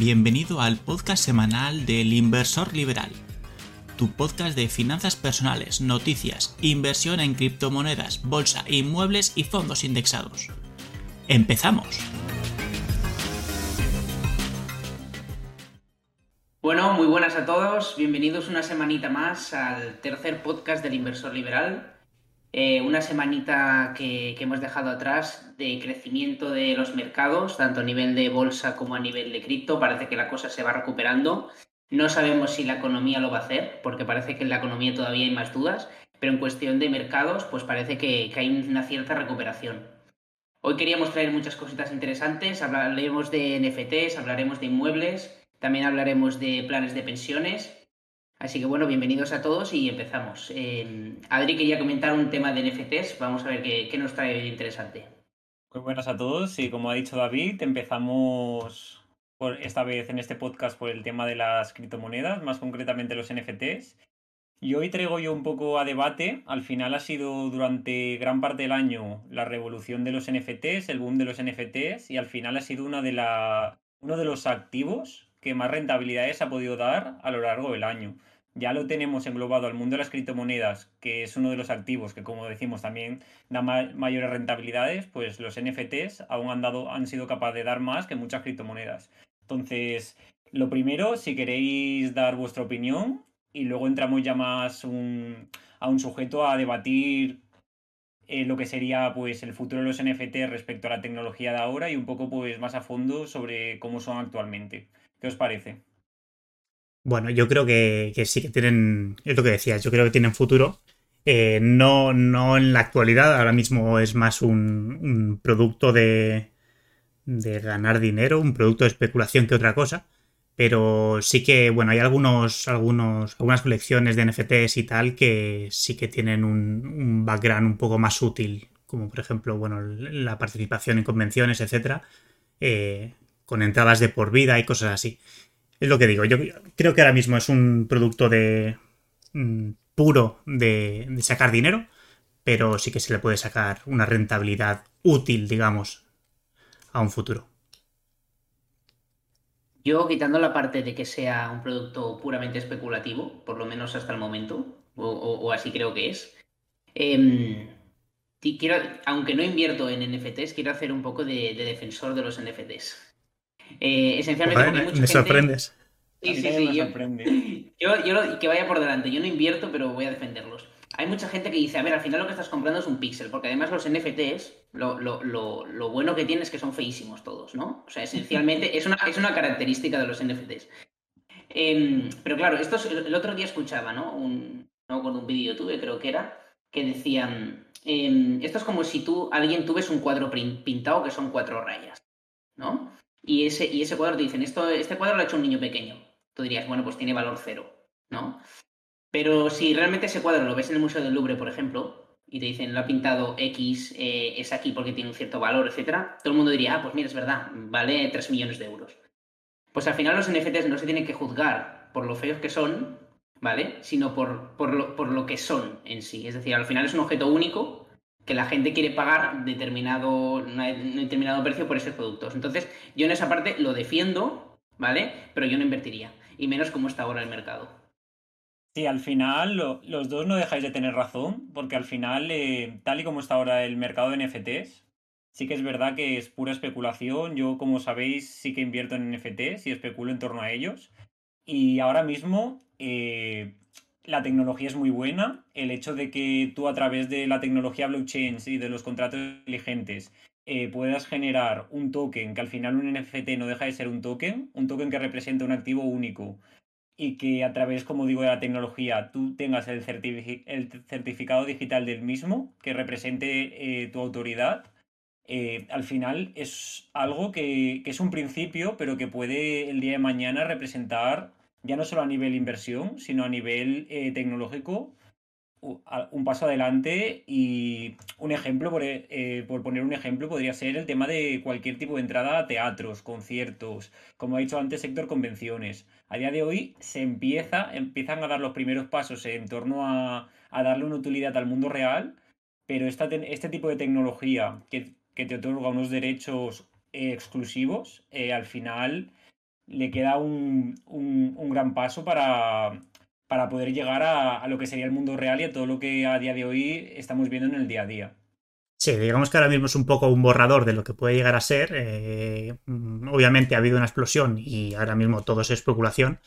Bienvenido al podcast semanal del Inversor Liberal, tu podcast de finanzas personales, noticias, inversión en criptomonedas, bolsa, inmuebles y fondos indexados. ¡Empezamos! Bueno, muy buenas a todos, bienvenidos una semanita más al tercer podcast del Inversor Liberal. Eh, una semanita que, hemos dejado atrás de crecimiento de los mercados, tanto a nivel de bolsa como a nivel de cripto. Parece que la cosa se va recuperando. No sabemos si la economía lo va a hacer, porque parece que en la economía todavía hay más dudas, pero en cuestión de mercados, pues parece que, que hay una cierta recuperación. Hoy queríamos traer muchas cositas interesantes, hablaremos de NFTs, hablaremos de inmuebles, también hablaremos de planes de pensiones Así que bueno, bienvenidos a todos y empezamos. Eh, Adri quería comentar un tema de NFTs, vamos a ver qué, nos trae interesante. Muy buenas a todos y como ha dicho David, empezamos por esta vez en este podcast por el tema de las criptomonedas, más concretamente los NFTs. Y hoy traigo yo un poco a debate. Al final ha sido durante gran parte del año la revolución de los NFTs, el boom de los NFTs, y al final ha sido una de la, uno de los activos que más rentabilidades ha podido dar a lo largo del año ya lo tenemos englobado al mundo de las criptomonedas, que es uno de los activos que, como decimos, también da mayores rentabilidades, pues los NFTs aún han, dado, han sido capaces de dar más que muchas criptomonedas. Entonces, lo primero, si queréis dar vuestra opinión, y luego entramos ya más a un sujeto a debatir eh, lo que sería pues el futuro de los NFTs respecto a la tecnología de ahora y un poco pues más a fondo sobre cómo son actualmente. ¿Qué os parece? Bueno, yo creo que, sí que tienen, es lo que decías, yo creo que tienen futuro. Eh, no, no en la actualidad, ahora mismo es más un, producto de, de, ganar dinero, un producto de especulación que otra cosa. Pero sí que, bueno, hay algunos, algunos, algunas colecciones de NFTs y tal que sí que tienen un, background un poco más útil, como por ejemplo, bueno, la participación en convenciones, etcétera, eh, con entradas de por vida y cosas así. Es lo que digo. Yo creo que ahora mismo es un producto de mm, puro de, sacar dinero, pero sí que se le puede sacar una rentabilidad útil, digamos, a un futuro. Yo, quitando la parte de que sea un producto puramente especulativo, por lo menos hasta el momento, o, así creo que es, em, quiero, aunque no invierto en NFTs, quiero hacer un poco de defensor de los NFTs. Eh, esencialmente me sorprendes. Sí, sí, sí. Yo, yo, que vaya por delante. Yo no invierto, pero voy a defenderlos. Hay mucha gente que dice, a ver, al final lo que estás comprando es un pixel, porque además los NFTs, lo, lo, lo, lo bueno que tienen es que son feísimos todos, ¿no? O sea, esencialmente es una, es una característica de los NFTs. Em, pero claro, esto el otro día escuchaba, ¿no? Un, ¿no? Con un vídeo YouTube, creo que era, que decían, em, esto es como si tú, alguien tuves un cuadro pintado que son cuatro rayas, ¿no? Y ese, y ese cuadro te dicen, esto, este cuadro lo ha hecho un niño pequeño. Tú dirías, bueno, pues tiene valor cero, ¿no? Pero si realmente ese cuadro lo ves en el Museo del Louvre, por ejemplo, y te dicen, lo ha pintado X, eh, es aquí porque tiene un cierto valor, etcétera, todo el mundo diría, ah, pues mira, es verdad, vale 3 millones de euros. Pues al final los NFTs no se tienen que juzgar por lo feos que son, ¿vale? Sino por, por, lo, por lo que son en sí. Es decir, al final es un objeto único que la gente quiere pagar determinado, determinado precio por esos productos. Entonces, yo en esa parte lo defiendo, ¿vale? Pero yo no invertiría. Y menos como está ahora el mercado. Sí, al final los dos no dejáis de tener razón, porque al final, eh, tal y como está ahora el mercado de NFTs, sí que es verdad que es pura especulación. Yo, como sabéis, sí que invierto en NFTs y especulo en torno a ellos. Y ahora mismo eh, la tecnología es muy buena. El hecho de que tú a través de la tecnología blockchain y de los contratos inteligentes eh, puedas generar un token, que al final un NFT no deja de ser un token, un token que representa un activo único y que a través, como digo, de la tecnología tú tengas el, certificado digital del mismo que represente eh, tu autoridad, eh, al final es algo que, que, es un principio, pero que puede el día de mañana representar ya no solo a nivel inversión, sino a nivel eh, tecnológico, un paso adelante y un ejemplo, por, eh, por, poner un ejemplo, podría ser el tema de cualquier tipo de entrada a teatros, conciertos, como ha dicho antes sector convenciones. A día de hoy se empieza, empiezan a dar los primeros pasos en torno a, darle una utilidad al mundo real, pero esta, este tipo de tecnología que, te otorga unos derechos eh, exclusivos, al final le queda un, gran paso para, para poder llegar a, lo que sería el mundo real y a todo lo que a día de hoy estamos viendo en el día a día. Sí, digamos que ahora mismo es un poco un borrador de lo que puede llegar a ser. Eh, obviamente ha habido una explosión y ahora mismo todo es especulación,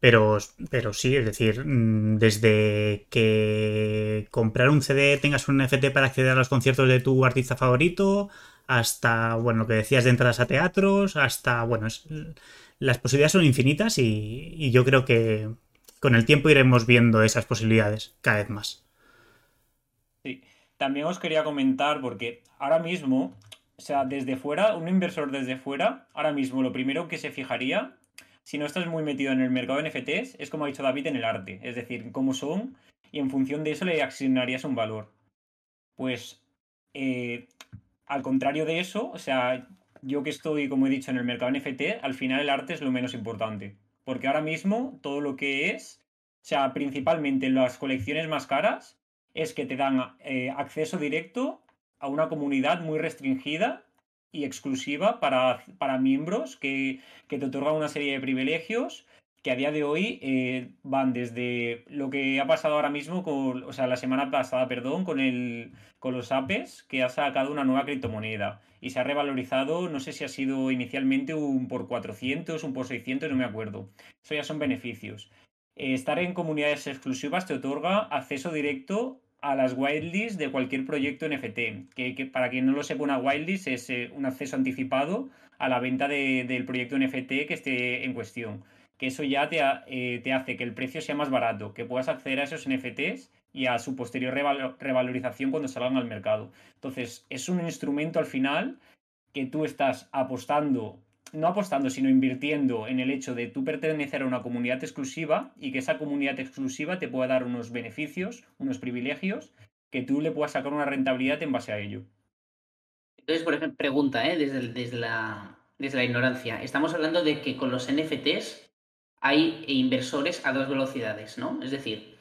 pero, pero sí, es decir, mm, desde que comprar un CD tengas un NFT para acceder a los conciertos de tu artista favorito, hasta, bueno, lo que decías de entradas a teatros, hasta, bueno, las posibilidades son infinitas y, yo creo que con el tiempo iremos viendo esas posibilidades cada vez más. Sí, también os quería comentar porque ahora mismo, o sea, desde fuera, un inversor desde fuera, ahora mismo lo primero que se fijaría, si no estás muy metido en el mercado de NFTs, es como ha dicho David en el arte, es decir, cómo son y en función de eso le asignarías un valor. Pues eh, al contrario de eso, o sea, yo que estoy, como he dicho, en el mercado NFT, al final el arte es lo menos importante. Porque ahora mismo todo lo que es, o sea, principalmente las colecciones más caras, es que te dan eh, acceso directo a una comunidad muy restringida y exclusiva para, para miembros que, que, te otorgan una serie de privilegios que a día de hoy eh, van desde lo que ha pasado ahora mismo, con, o sea, la semana pasada, perdón, con, el, con los APES, que ha sacado una nueva criptomoneda y se ha revalorizado, no sé si ha sido inicialmente un por 400, un por 600, no me acuerdo. Eso ya son beneficios. Eh, estar en comunidades exclusivas te otorga acceso directo a las wildlists de cualquier proyecto NFT, que, para quien no lo sepa, una wildlist es eh, un acceso anticipado a la venta del proyecto NFT que esté en cuestión que eso ya eh, te, hace que el precio sea más barato, que puedas acceder a esos NFTs y a su posterior revalorización cuando salgan al mercado. Entonces, es un instrumento al final que tú estás apostando, no apostando, sino invirtiendo en el hecho de tú pertenecer a una comunidad exclusiva y que esa comunidad exclusiva te pueda dar unos beneficios, unos privilegios, que tú le puedas sacar una rentabilidad en base a ello. Entonces, por ejemplo, pregunta, ¿eh? desde, desde, la, desde la ignorancia. Estamos hablando de que con los NFTs hay inversores a dos velocidades, ¿no? Es decir,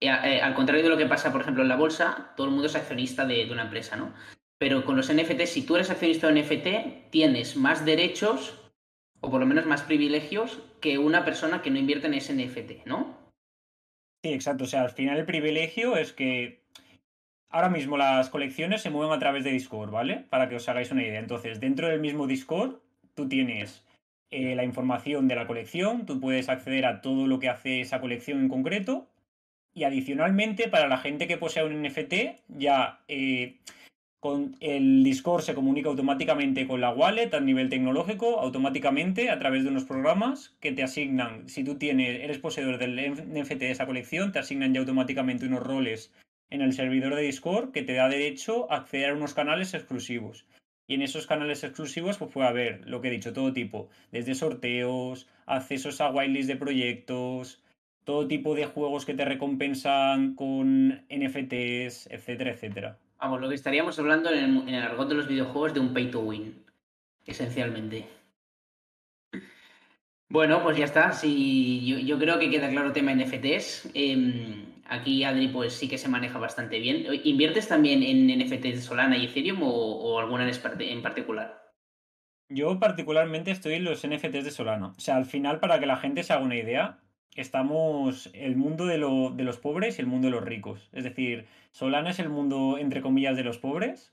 eh, eh, al contrario de lo que pasa, por ejemplo, en la bolsa, todo el mundo es accionista de, una empresa, ¿no? Pero con los NFT, si tú eres accionista de NFT, tienes más derechos o por lo menos más privilegios que una persona que no invierte en ese NFT, ¿no? Sí, exacto. O sea, al final el privilegio es que ahora mismo las colecciones se mueven a través de Discord, ¿vale? Para que os hagáis una idea. Entonces, dentro del mismo Discord, tú tienes eh, la información de la colección, tú puedes acceder a todo lo que hace esa colección en concreto. Y adicionalmente, para la gente que posee un NFT, ya eh, con el Discord se comunica automáticamente con la wallet a nivel tecnológico, automáticamente a través de unos programas que te asignan, si tú tienes, eres poseedor del NFT de esa colección, te asignan ya automáticamente unos roles en el servidor de Discord que te da derecho a acceder a unos canales exclusivos. Y en esos canales exclusivos pues puede haber, lo que he dicho, todo tipo, desde sorteos, accesos a whitelist de proyectos, todo tipo de juegos que te recompensan con NFTs, etcétera, etcétera. Vamos, lo que estaríamos hablando en el, argot de los videojuegos de un pay to win, esencialmente. Bueno, pues ya está. Sí, yo, creo que queda claro el tema NFTs. Em, Aquí Adri pues sí que se maneja bastante bien. ¿Inviertes también en NFTs de Solana y Ethereum o, alguna en particular? Yo particularmente estoy en los NFTs de Solana. O sea, al final, para que la gente se haga una idea, estamos el mundo de, los pobres y el mundo de los ricos. Es decir, Solana es el mundo, entre comillas, de los pobres.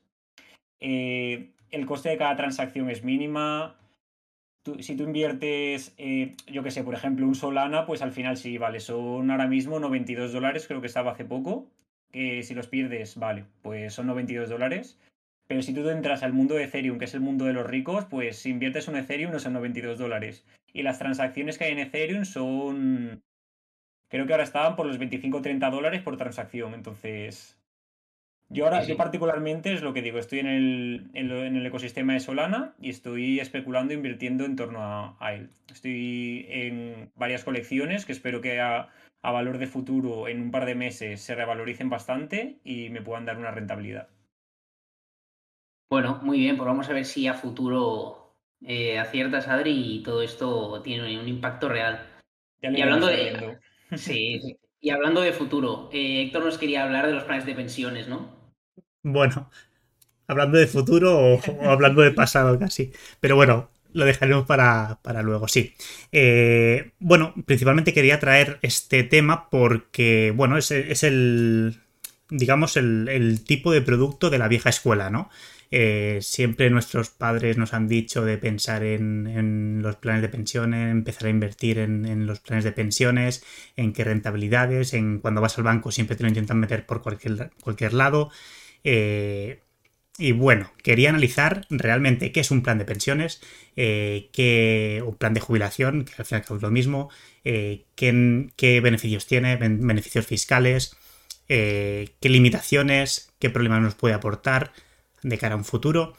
Eh, el coste de cada transacción es mínima si tú inviertes, eh, yo qué sé, por ejemplo, un Solana, pues al final sí, vale, son ahora mismo 92 dólares, creo que estaba hace poco, que si los pierdes, vale, pues son 92 dólares. Pero si tú entras al mundo de Ethereum, que es el mundo de los ricos, pues si inviertes un Ethereum no son 92 dólares. Y las transacciones que hay en Ethereum son... Creo que ahora estaban por los 25 o 30 dólares por transacción. Entonces, yo ahora, yo particularmente es lo que digo, estoy en el, en, el, ecosistema de Solana y estoy especulando, invirtiendo en torno a, él. Estoy en varias colecciones que espero que a, valor de futuro en un par de meses se revaloricen bastante y me puedan dar una rentabilidad. Bueno, muy bien, pues vamos a ver si a futuro eh, aciertas, Adri, y todo esto tiene un impacto real. y hablando de... Sí, y hablando de futuro, eh, Héctor nos quería hablar de los planes de pensiones, ¿no? Bueno, hablando de futuro o, hablando de pasado casi. Pero bueno, lo dejaremos para, luego, sí. Eh, bueno, principalmente quería traer este tema porque, bueno, es, el, digamos, el, tipo de producto de la vieja escuela, ¿no? Eh, siempre nuestros padres nos han dicho de pensar en, los planes de pensiones, empezar a invertir en, los planes de pensiones, en qué rentabilidades, en cuando vas al banco siempre te lo intentan meter por cualquier, cualquier lado. Eh, y bueno, quería analizar realmente qué es un plan de pensiones, eh, qué, un plan de jubilación, que al final es lo mismo, eh, qué, beneficios tiene, beneficios fiscales, eh, qué limitaciones, qué problemas nos puede aportar de cara a un futuro.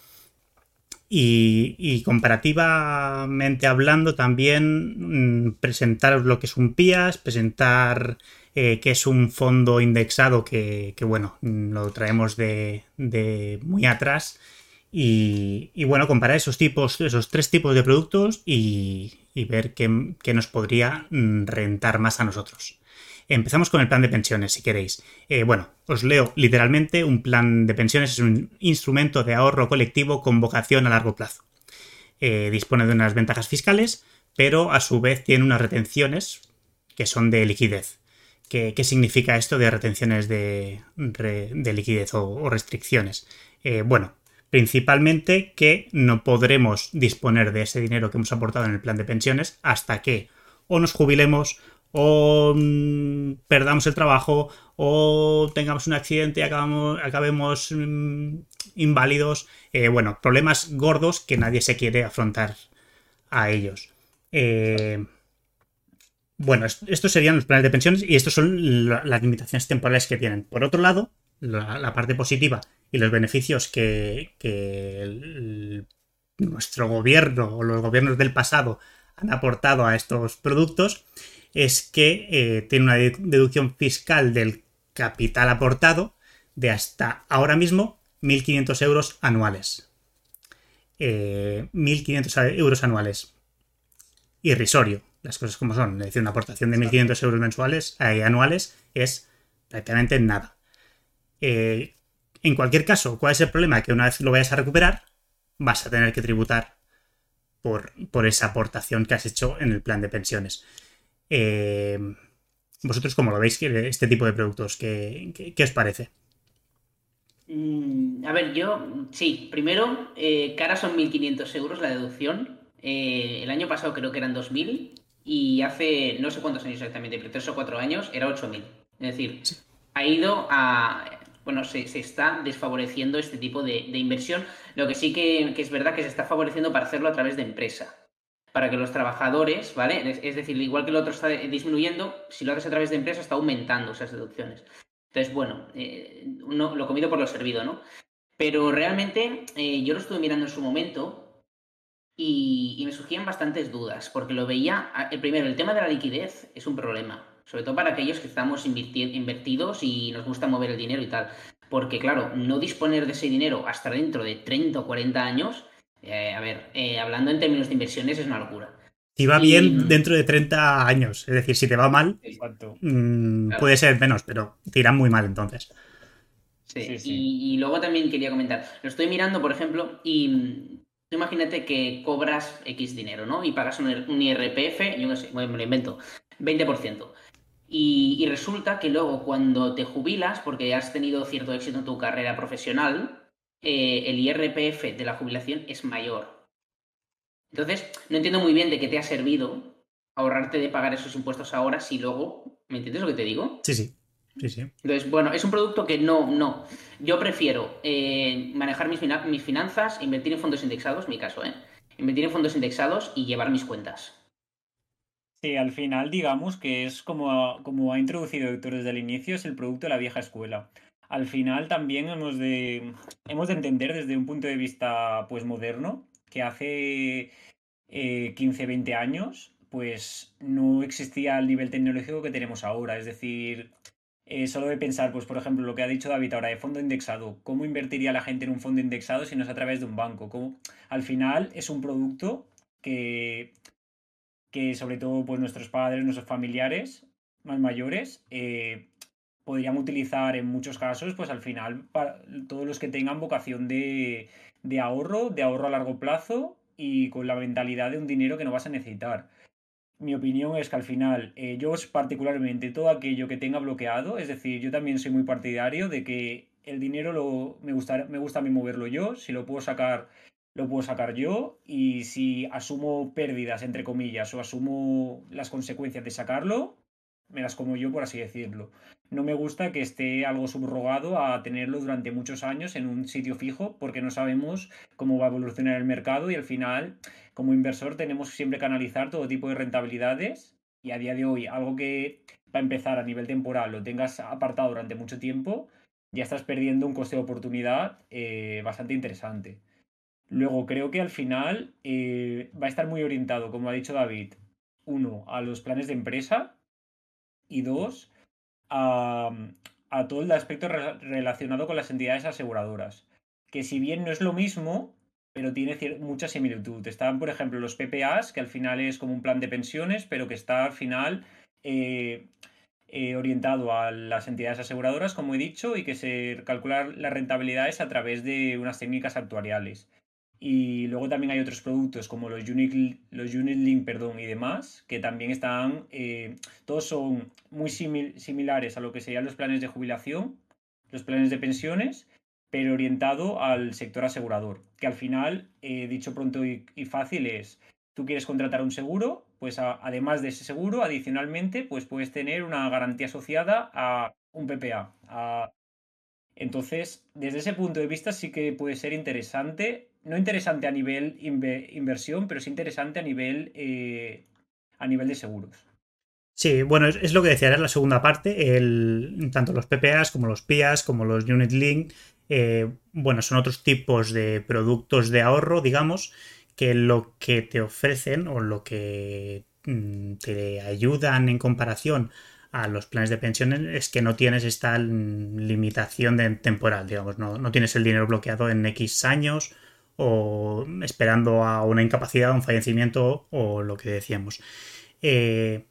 Y, comparativamente hablando, también mm, presentaros lo que es un PIAS, presentar eh, que es un fondo indexado que, bueno, lo traemos de, muy atrás. Y, bueno, comparar esos tipos, esos tres tipos de productos y, ver qué, nos podría mm, rentar más a nosotros. Empezamos con el plan de pensiones, si queréis. Eh, bueno, os leo literalmente, un plan de pensiones es un instrumento de ahorro colectivo con vocación a largo plazo. Eh, dispone de unas ventajas fiscales, pero a su vez tiene unas retenciones que son de liquidez. ¿Qué, significa esto de retenciones de, liquidez o, restricciones? Eh, bueno, principalmente que no podremos disponer de ese dinero que hemos aportado en el plan de pensiones hasta que o nos jubilemos o mm, perdamos el trabajo o tengamos un accidente y acabemos mm, inválidos. Eh, bueno, problemas gordos que nadie se quiere afrontar a ellos. Eh, bueno, estos serían los planes de pensiones y estas son las limitaciones temporales que tienen. Por otro lado, la, parte positiva y los beneficios que, nuestro gobierno o los gobiernos del pasado han aportado a estos productos es que eh, tiene una deducción fiscal del capital aportado de hasta ahora mismo 1.500 euros anuales. 1.500 eh, euros anuales. Irrisorio las cosas como son. Es decir, una aportación de 1.500 euros mensuales, eh, anuales es prácticamente nada. Eh, en cualquier caso, ¿cuál es el problema? Que una vez lo vayas a recuperar, vas a tener que tributar por, por esa aportación que has hecho en el plan de pensiones. Eh, ¿Vosotros cómo lo veis este tipo de productos? ¿Qué, os parece? Mm, a ver, yo, sí, primero, cara son 1.500 euros la deducción. el año pasado creo que eran 2.000 y hace no sé cuántos años exactamente, pero tres o cuatro años era 8.000. Es decir, ha ido a... Bueno, se, está desfavoreciendo este tipo de, inversión. Lo que sí que, es verdad que se está favoreciendo para hacerlo a través de empresa. Para que los trabajadores, ¿vale? Es, decir, igual que el otro está disminuyendo, si lo haces a través de empresa está aumentando esas deducciones. Entonces, bueno, eh, lo comido por lo servido, ¿no? Pero realmente eh, yo lo estuve mirando en su momento y, me surgían bastantes dudas, porque lo veía, el primero, el tema de la liquidez es un problema, sobre todo para aquellos que estamos invertidos y nos gusta mover el dinero y tal. Porque claro, no disponer de ese dinero hasta dentro de 30 o 40 años, eh, a ver, eh, hablando en términos de inversiones es una locura. Si va bien dentro de 30 años, es decir, si te va mal, mm, puede ser menos, pero te irán muy mal entonces. Sí, Y, y, luego también quería comentar, lo estoy mirando, por ejemplo, y imagínate que cobras X dinero, ¿no? Y pagas un, IRPF, yo no sé, me lo invento, 20%. Y, resulta que luego cuando te jubilas, porque has tenido cierto éxito en tu carrera profesional, eh, el IRPF de la jubilación es mayor. Entonces, no entiendo muy bien de qué te ha servido ahorrarte de pagar esos impuestos ahora si luego, ¿me entiendes lo que te digo? Sí, sí. Sí, sí. Entonces, bueno, es un producto que no, no. Yo prefiero eh, manejar mis, mis, finanzas, invertir en fondos indexados, mi caso, ¿eh? Invertir en fondos indexados y llevar mis cuentas. Sí, al final, digamos que es como, como ha introducido Héctor desde el inicio, es el producto de la vieja escuela. Al final también hemos de, hemos de entender desde un punto de vista pues moderno que hace 15, eh, 20 años pues no existía el nivel tecnológico que tenemos ahora. Es decir, eh, solo de pensar, pues por ejemplo, lo que ha dicho David ahora de fondo indexado, ¿cómo invertiría la gente en un fondo indexado si no es a través de un banco? Al final es un producto que, que sobre todo pues nuestros padres, nuestros familiares más mayores, eh, podrían utilizar en muchos casos, pues al final para todos los que tengan vocación de, de ahorro, de ahorro a largo plazo y con la mentalidad de un dinero que no vas a necesitar. Mi opinión es que al final, eh, yo particularmente todo aquello que tenga bloqueado, es decir, yo también soy muy partidario de que el dinero lo, me, gusta, me gusta a mí moverlo yo, si lo puedo sacar, lo puedo sacar yo, y si asumo pérdidas, entre comillas, o asumo las consecuencias de sacarlo, me las como yo, por así decirlo. No me gusta que esté algo subrogado a tenerlo durante muchos años en un sitio fijo porque no sabemos cómo va a evolucionar el mercado y al final, como inversor, tenemos siempre que analizar todo tipo de rentabilidades y a día de hoy, algo que para empezar a nivel temporal lo tengas apartado durante mucho tiempo, ya estás perdiendo un coste de oportunidad eh, bastante interesante. Luego, creo que al final eh, va a estar muy orientado, como ha dicho David, uno, a los planes de empresa, y dos, a, todo el aspecto relacionado con las entidades aseguradoras. Que si bien no es lo mismo, pero tiene mucha similitud. Están, por ejemplo, los PPAs, que al final es como un plan de pensiones, pero que está al final eh, eh, orientado a las entidades aseguradoras, como he dicho, y que se calcula las rentabilidades a través de unas técnicas actuariales. Y luego también hay otros productos como los Unit, Link perdón, y demás, que también están, eh, todos son muy similares a lo que serían los planes de jubilación, los planes de pensiones, pero orientado al sector asegurador, que al final, eh, dicho pronto y, fácil, es, tú quieres contratar un seguro, pues además de ese seguro, adicionalmente, pues puedes tener una garantía asociada a un PPA. Entonces, desde ese punto de vista sí que puede ser interesante no interesante a nivel inversión, pero sí interesante a nivel, eh, a nivel de seguros. Sí, bueno, es, lo que decía, era la segunda parte. Tanto los PPAs como los PIAs, como los Unit Link, eh, bueno, son otros tipos de productos de ahorro, digamos, que lo que te ofrecen o lo que mm, te ayudan en comparación a los planes de pensiones es que no tienes esta limitación de temporal, digamos, no, no tienes el dinero bloqueado en X años o esperando a una incapacidad, un fallecimiento o lo que decíamos. Eh,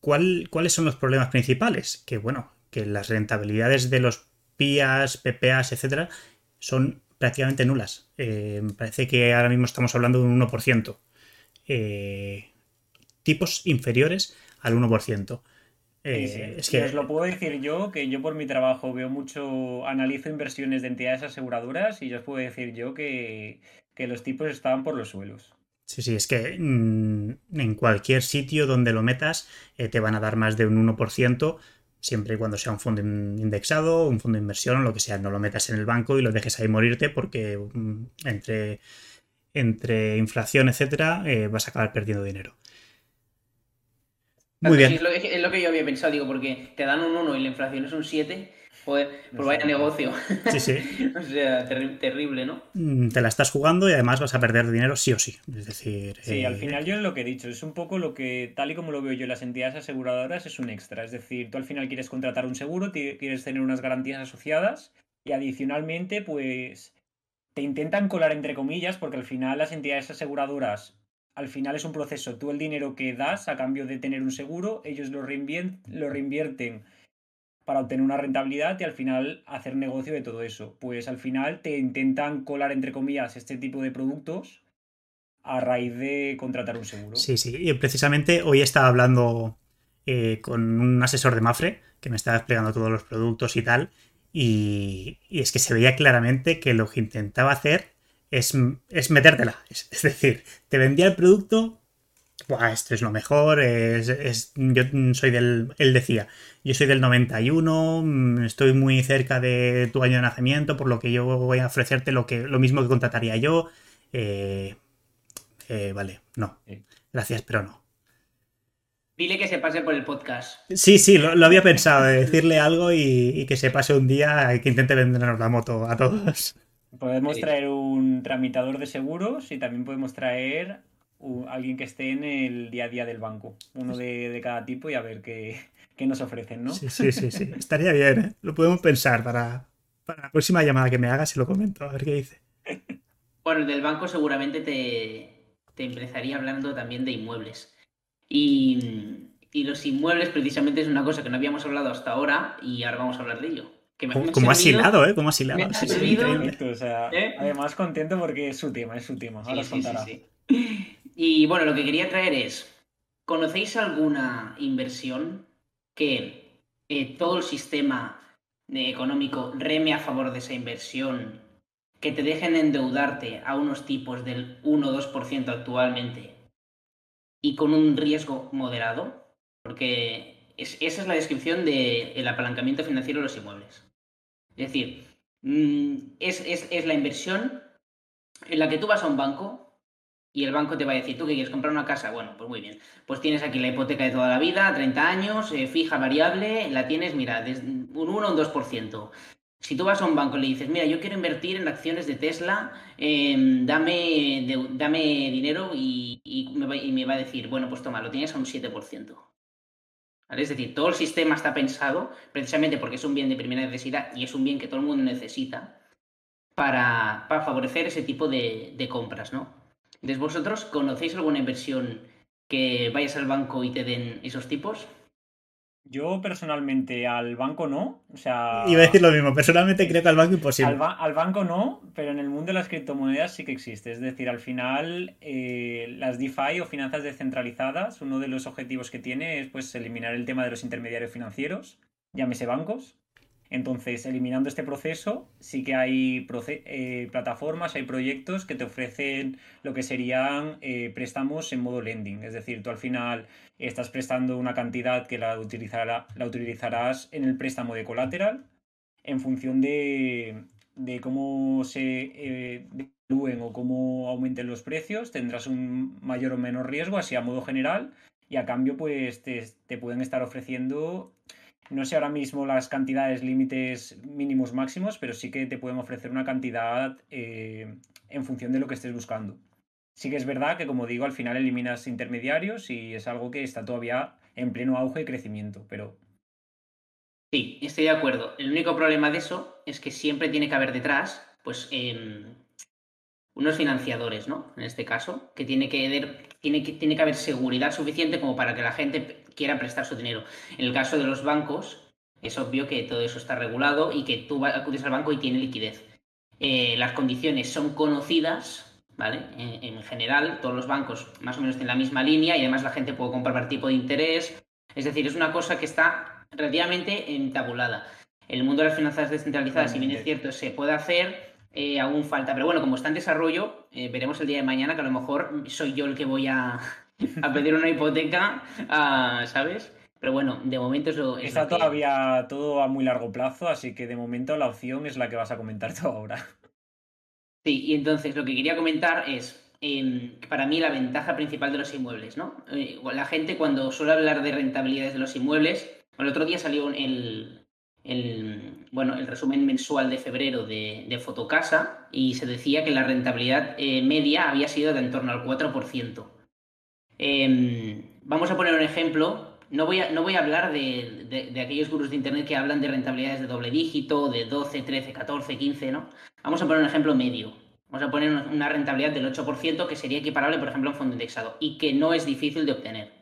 ¿Cuáles son los problemas principales? Que bueno, que las rentabilidades de los PIAs, PPAs, etcétera, son prácticamente nulas. Eh, me parece que ahora mismo estamos hablando de un 1%. Eh, tipos inferiores al 1%. Eh, es que os lo puedo decir yo, que yo por mi trabajo veo mucho, analizo inversiones de entidades aseguradoras y yo os puedo decir yo que, los tipos estaban por los suelos. Sí, sí, es que mm, en cualquier sitio donde lo metas eh, te van a dar más de un 1%, siempre y cuando sea un fondo indexado, un fondo de inversión o lo que sea. No lo metas en el banco y lo dejes ahí morirte porque mm, entre, entre inflación, etcétera, eh, vas a acabar perdiendo dinero. Muy bien. Es lo, que yo había pensado, digo, porque te dan un 1 y la inflación es un 7. Joder, pues vaya negocio. Sí, sí. o sea, terrible, ¿no? Mm, te la estás jugando y además vas a perder dinero sí o sí. Es decir. Sí, al eh, final yo es lo que he dicho. Es un poco lo que, tal y como lo veo yo, las entidades aseguradoras es un extra. Es decir, tú al final quieres contratar un seguro, quieres tener unas garantías asociadas y adicionalmente, pues te intentan colar entre comillas, porque al final las entidades aseguradoras al final es un proceso. Tú el dinero que das a cambio de tener un seguro, ellos lo, lo reinvierten para obtener una rentabilidad y al final hacer negocio de todo eso. Pues al final te intentan colar, entre comillas, este tipo de productos a raíz de contratar un seguro. Sí, sí. Y precisamente hoy estaba hablando eh, con un asesor de Mafre que me estaba explicando todos los productos y tal. y es que se veía claramente que lo que intentaba hacer es, metértela. Es, decir, te vendía el producto, esto es lo mejor, es, yo soy del, él decía, yo soy del 91, mm, estoy muy cerca de tu año de nacimiento, por lo que yo voy a ofrecerte lo, que, lo mismo que contrataría yo. Eh, eh, vale, no. Gracias, pero no. Dile que se pase por el podcast. Sí, sí, lo, había pensado, decirle algo y, y, que se pase un día y que intente vendernos la moto a todos. Podemos traer un tramitador de seguros y también podemos traer alguien que esté en el día a día del banco, uno de, cada tipo y a ver qué, nos ofrecen, ¿no? Sí, sí, sí, sí. estaría bien, ¿eh? Lo podemos pensar para, la próxima llamada que me haga, se lo comento, a ver qué dice. Bueno, el del banco seguramente te, te empezaría hablando también de inmuebles. Y, y los inmuebles precisamente es una cosa que no habíamos hablado hasta ahora y ahora vamos a hablar de ello. Como has hilado, ¿eh? Como has hilado. ¿Eh? Además, contento porque es su tema, es su tema. Ahora sí, sí, y bueno, lo que quería traer es: ¿conocéis alguna inversión que eh, todo el sistema económico reme a favor de esa inversión, que te dejen endeudarte a unos tipos del 1 o 2% actualmente y con un riesgo moderado? Porque esa es la descripción del apalancamiento financiero de los inmuebles. Es decir, mm, es, la inversión en la que tú vas a un banco y el banco te va a decir, ¿tú que quieres comprar una casa? Bueno, pues muy bien. Pues tienes aquí la hipoteca de toda la vida, 30 años, eh, fija, variable, la tienes, mira, un 1 o un 2%. Si tú vas a un banco y le dices, mira, yo quiero invertir en acciones de Tesla, em, dame, dame dinero y, me va, y me va a decir, bueno, pues toma, lo tienes a un 7%. Es decir, todo el sistema está pensado precisamente porque es un bien de primera necesidad y es un bien que todo el mundo necesita para, favorecer ese tipo de, compras, ¿no? Entonces, ¿vosotros conocéis alguna inversión que vayas al banco y te den esos tipos? Yo personalmente al banco no. O sea. Iba a decir lo mismo, personalmente creo que al banco imposible. Al, banco no, pero en el mundo de las criptomonedas sí que existe. Es decir, al final, eh, las DeFi o finanzas descentralizadas, uno de los objetivos que tiene es pues eliminar el tema de los intermediarios financieros, llámese bancos, entonces, eliminando este proceso, sí que hay eh, plataformas, hay proyectos que te ofrecen lo que serían eh, préstamos en modo lending. Es decir, tú al final estás prestando una cantidad que la, la utilizarás en el préstamo de colateral en función de, cómo se eh, o cómo aumenten los precios, tendrás un mayor o menor riesgo, así a modo general, y a cambio, pues te pueden estar ofreciendo no sé ahora mismo las cantidades límites mínimos máximos, pero sí que te pueden ofrecer una cantidad eh, en función de lo que estés buscando. Sí que es verdad que, como digo, al final eliminas intermediarios y es algo que está todavía en pleno auge y crecimiento, pero... Sí, estoy de acuerdo. El único problema de eso es que siempre tiene que haber detrás, pues, em, unos financiadores, ¿no? En este caso, que tiene que, tiene, que, tiene que haber seguridad suficiente como para que la gente quiera prestar su dinero. En el caso de los bancos, es obvio que todo eso está regulado y que tú acudes al banco y tiene liquidez. Eh, las condiciones son conocidas, ¿vale? En, general, todos los bancos más o menos tienen la misma línea y además la gente puede comprar tipo de interés. Es decir, es una cosa que está relativamente entabulada. El mundo de las finanzas descentralizadas, si bien es cierto, se puede hacer, eh, aún falta. Pero bueno, como está en desarrollo, eh, veremos el día de mañana que a lo mejor soy yo el que voy a, a pedir una hipoteca, ¿sabes? Pero bueno, de momento eso es Está todavía todo a muy largo plazo, así que de momento la opción es la que vas a comentar tú ahora. Sí, y entonces lo que quería comentar es, em, para mí la ventaja principal de los inmuebles, ¿no? Eh, la gente cuando suele hablar de rentabilidades de los inmuebles, el otro día salió el, el, bueno, el resumen mensual de febrero de, Fotocasa y se decía que la rentabilidad eh, media había sido de en torno al 4%. Em, vamos a poner un ejemplo. No voy a, no voy a hablar de, aquellos gurús de Internet que hablan de rentabilidades de doble dígito, de 12, 13, 14, 15, ¿no? Vamos a poner un ejemplo medio. Vamos a poner una rentabilidad del 8% que sería equiparable, por ejemplo, a un fondo indexado y que no es difícil de obtener.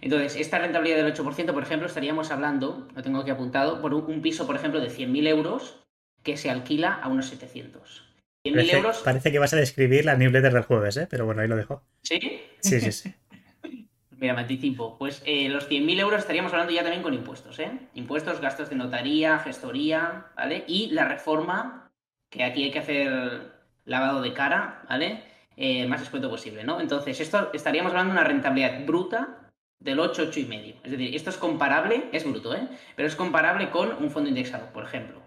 Entonces, esta rentabilidad del 8%, por ejemplo, estaríamos hablando, lo tengo aquí apuntado, por un, piso, por ejemplo, de 100.000 euros que se alquila a unos 700. 100.000 euros. Parece que vas a describir la newsletter del jueves, ¿eh? pero bueno, ahí lo dejo. ¿Sí? Sí, sí, sí. Mira, me anticipo. Pues eh, los 100.000 euros estaríamos hablando ya también con impuestos, ¿eh? Impuestos, gastos de notaría, gestoría, ¿vale? Y la reforma, que aquí hay que hacer lavado de cara, ¿vale? Eh, más escueto posible, ¿no? Entonces, esto estaríamos hablando de una rentabilidad bruta del 8, 8 y medio. Es decir, esto es comparable, es bruto, ¿eh? Pero es comparable con un fondo indexado, por ejemplo.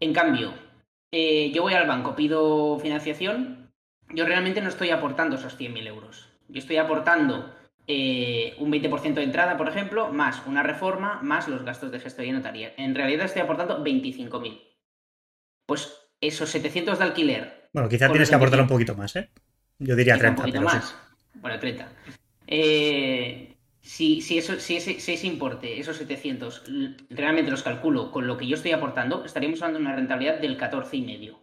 En cambio, eh, yo voy al banco, pido financiación, yo realmente no estoy aportando esos 100.000 euros. Yo estoy aportando eh, un 20% de entrada, por ejemplo, más una reforma, más los gastos de gestoría y notaría. En realidad estoy aportando 25.000. Pues esos 700 de alquiler. Bueno, quizá tienes que aportar un poquito más, ¿eh? Yo diría 30. Un poquito más. Bueno, 30. Eh, si, eso, si, ese, ese, importe, esos 700, realmente los calculo con lo que yo estoy aportando, estaríamos hablando de una rentabilidad del 14,5.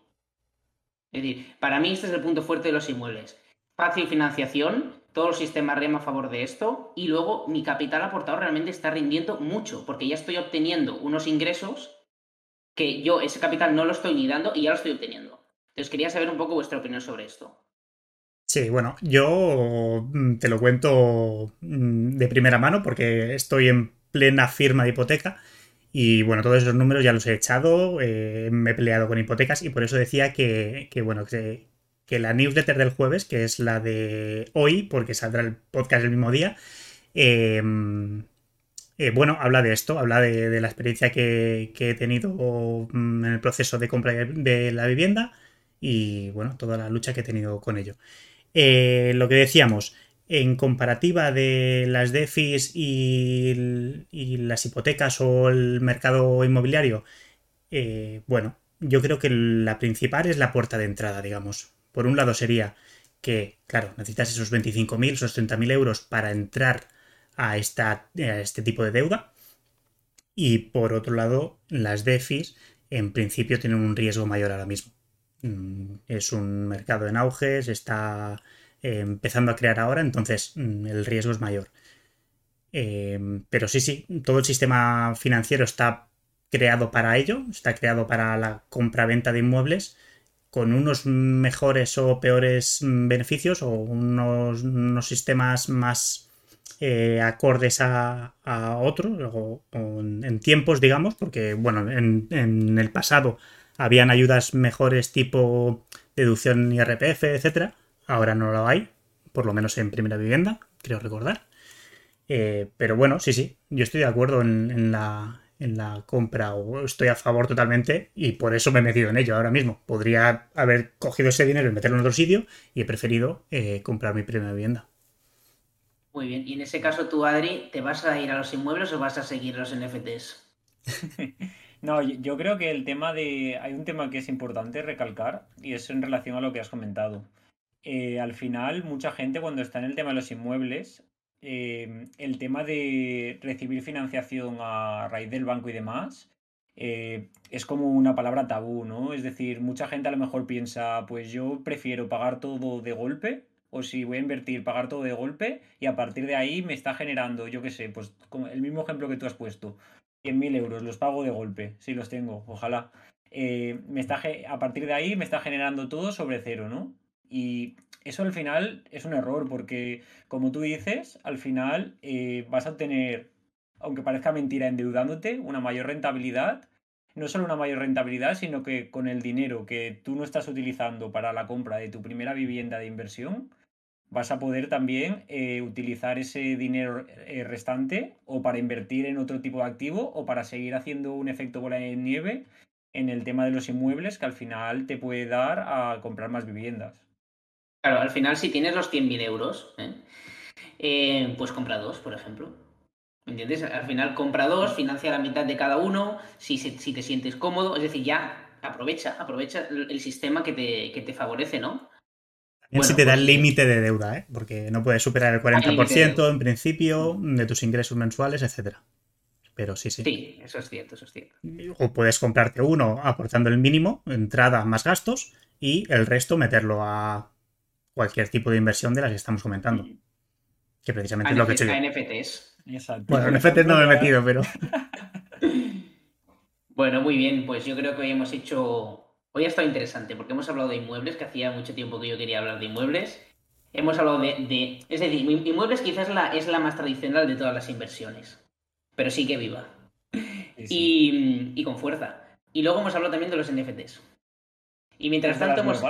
Es decir, para mí este es el punto fuerte de los inmuebles. Fácil financiación, todo el sistema rema a favor de esto y luego mi capital aportado realmente está rindiendo mucho porque ya estoy obteniendo unos ingresos que yo ese capital no lo estoy ni dando y ya lo estoy obteniendo. Entonces quería saber un poco vuestra opinión sobre esto. Sí, bueno, yo mm, te lo cuento mm, de primera mano porque estoy en plena firma de hipoteca y bueno, todos esos números ya los he echado, eh, me he peleado con hipotecas y por eso decía que, bueno, que, la newsletter del jueves, que es la de hoy, porque saldrá el podcast el mismo día, eh, eh, bueno, habla de esto, habla de, la experiencia que, he tenido mm, en el proceso de compra de la vivienda y bueno, toda la lucha que he tenido con ello. Lo que decíamos, en comparativa de las DEFIs y, las hipotecas o el mercado inmobiliario, eh, bueno, yo creo que la principal es la puerta de entrada, digamos. Por un lado sería que, claro, necesitas esos 25.000, esos 30.000 euros para entrar a, esta, a este tipo de deuda. Y por otro lado, las DEFIs en principio tienen un riesgo mayor ahora mismo. Mm, es un mercado en auge, se está eh, empezando a crear ahora, entonces mm, el riesgo es mayor. Eh, pero sí, sí, todo el sistema financiero está creado para ello, está creado para la compra-venta de inmuebles con unos mejores o peores mm, beneficios o unos, sistemas más eh, acordes a, otros o, en, tiempos, digamos, porque bueno, en, en, el pasado habían ayudas mejores tipo deducción IRPF, etcétera, Ahora no lo hay, por lo menos en primera vivienda, creo recordar. Eh, pero bueno, sí, sí, yo estoy de acuerdo en, la, en la compra o estoy a favor totalmente y por eso me he metido en ello ahora mismo. Podría haber cogido ese dinero y meterlo en otro sitio y he preferido eh, comprar mi primera vivienda. Muy bien, y en ese caso tú, Adri, ¿te vas a ir a los inmuebles o vas a seguir los NFTs? no, yo creo que el tema de... Hay un tema que es importante recalcar y es en relación a lo que has comentado. Eh, al final mucha gente cuando está en el tema de los inmuebles, em, el tema de recibir financiación a raíz del banco y demás, eh, es como una palabra tabú, ¿no? Es decir, mucha gente a lo mejor piensa, pues yo prefiero pagar todo de golpe, o si voy a invertir, pagar todo de golpe, y a partir de ahí me está generando, yo qué sé, pues el mismo ejemplo que tú has puesto, 100.000 euros, los pago de golpe, si los tengo, ojalá. Eh, me está, a partir de ahí me está generando todo sobre cero, ¿no? Y eso al final es un error porque, como tú dices, al final eh, vas a tener, aunque parezca mentira, endeudándote, una mayor rentabilidad. No solo una mayor rentabilidad, sino que con el dinero que tú no estás utilizando para la compra de tu primera vivienda de inversión, vas a poder también eh, utilizar ese dinero eh, restante o para invertir en otro tipo de activo o para seguir haciendo un efecto bola de nieve en el tema de los inmuebles que al final te puede dar a comprar más viviendas. Claro, al final si tienes los 100.000 euros, ¿eh? ¿eh? pues compra dos, por ejemplo. ¿Me entiendes? Al final compra dos, financia la mitad de cada uno, si, si te sientes cómodo, es decir, ya aprovecha, aprovecha el sistema que te, que te favorece, ¿no? También si te da el límite de deuda, ¿eh? porque no puedes superar el 40% en principio de tus ingresos mensuales, etcétera. Pero sí, sí. Sí, eso es cierto, eso es cierto. O puedes comprarte uno aportando el mínimo, entrada más gastos, y el resto meterlo a cualquier tipo de inversión de las que estamos comentando. Que precisamente es lo que he hecho yo. NFTs. Bueno, NFTs no me he metido, pero. bueno, muy bien. Pues yo creo que hoy hemos hecho. Hoy ha estado interesante porque hemos hablado de inmuebles, que hacía mucho tiempo que yo quería hablar de inmuebles. Hemos hablado de. es decir, inmuebles quizás la, es la más tradicional de todas las inversiones. Pero sí que viva. Y, y, con fuerza. Y luego hemos hablado también de los NFTs. Y mientras tanto hemos.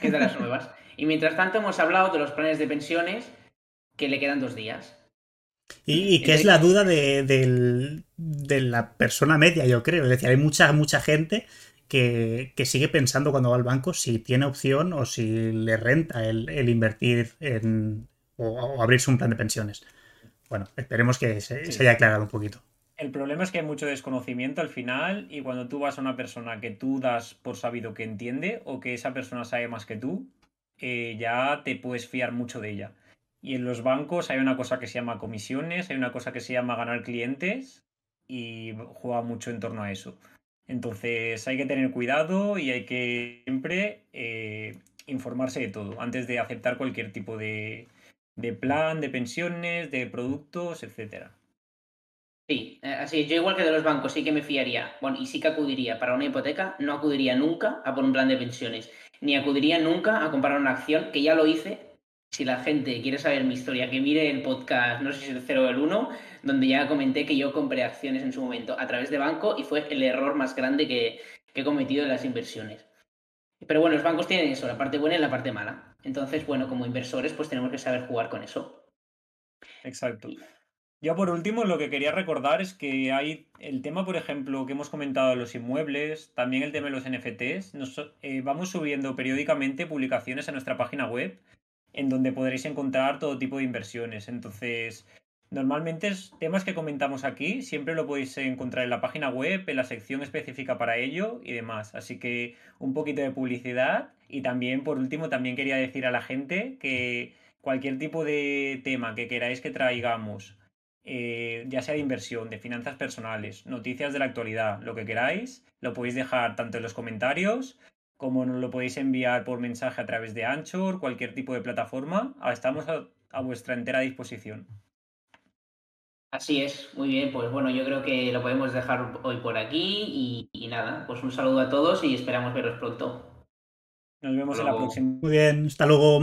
¿Qué de las nuevas? Y mientras tanto hemos hablado de los planes de pensiones que le quedan dos días. Y, que es la duda de, la persona media, yo creo. Es decir, hay mucha, mucha gente que, sigue pensando cuando va al banco si tiene opción o si le renta el, invertir en, o, abrirse un plan de pensiones. Bueno, esperemos que se, se haya aclarado un poquito. El problema es que hay mucho desconocimiento al final y cuando tú vas a una persona que tú das por sabido que entiende o que esa persona sabe más que tú, eh, ya te puedes fiar mucho de ella. Y en los bancos hay una cosa que se llama comisiones, hay una cosa que se llama ganar clientes y juega mucho en torno a eso. Entonces hay que tener cuidado y hay que siempre eh, informarse de todo antes de aceptar cualquier tipo de, de plan, de pensiones, de productos, etcétera. Sí, eh, así yo igual que de los bancos sí que me fiaría, bueno, y sí que acudiría para una hipoteca, no acudiría nunca a por un plan de pensiones, ni acudiría nunca a comprar una acción, que ya lo hice. Si la gente quiere saber mi historia, que mire el podcast, no sé si es el 0 o el 1, donde ya comenté que yo compré acciones en su momento a través de banco y fue el error más grande que, que he cometido en las inversiones. Pero bueno, los bancos tienen eso, la parte buena y la parte mala. Entonces, bueno, como inversores, pues tenemos que saber jugar con eso. Exacto. Yo por último lo que quería recordar es que hay el tema, por ejemplo, que hemos comentado de los inmuebles, también el tema de los NFTs. Eh, vamos subiendo periódicamente publicaciones a nuestra página web en donde podréis encontrar todo tipo de inversiones. Entonces, normalmente temas que comentamos aquí, siempre lo podéis encontrar en la página web, en la sección específica para ello y demás. Así que un poquito de publicidad y también, por último, también quería decir a la gente que cualquier tipo de tema que queráis que traigamos eh, ya sea de inversión, de finanzas personales, noticias de la actualidad, lo que queráis, lo podéis dejar tanto en los comentarios como nos lo podéis enviar por mensaje a través de Anchor, cualquier tipo de plataforma. Ah, estamos a, vuestra entera disposición. Así es, muy bien, pues bueno, yo creo que lo podemos dejar hoy por aquí y, nada, pues un saludo a todos y esperamos veros pronto. Nos vemos en la próxima. Muy bien, hasta luego.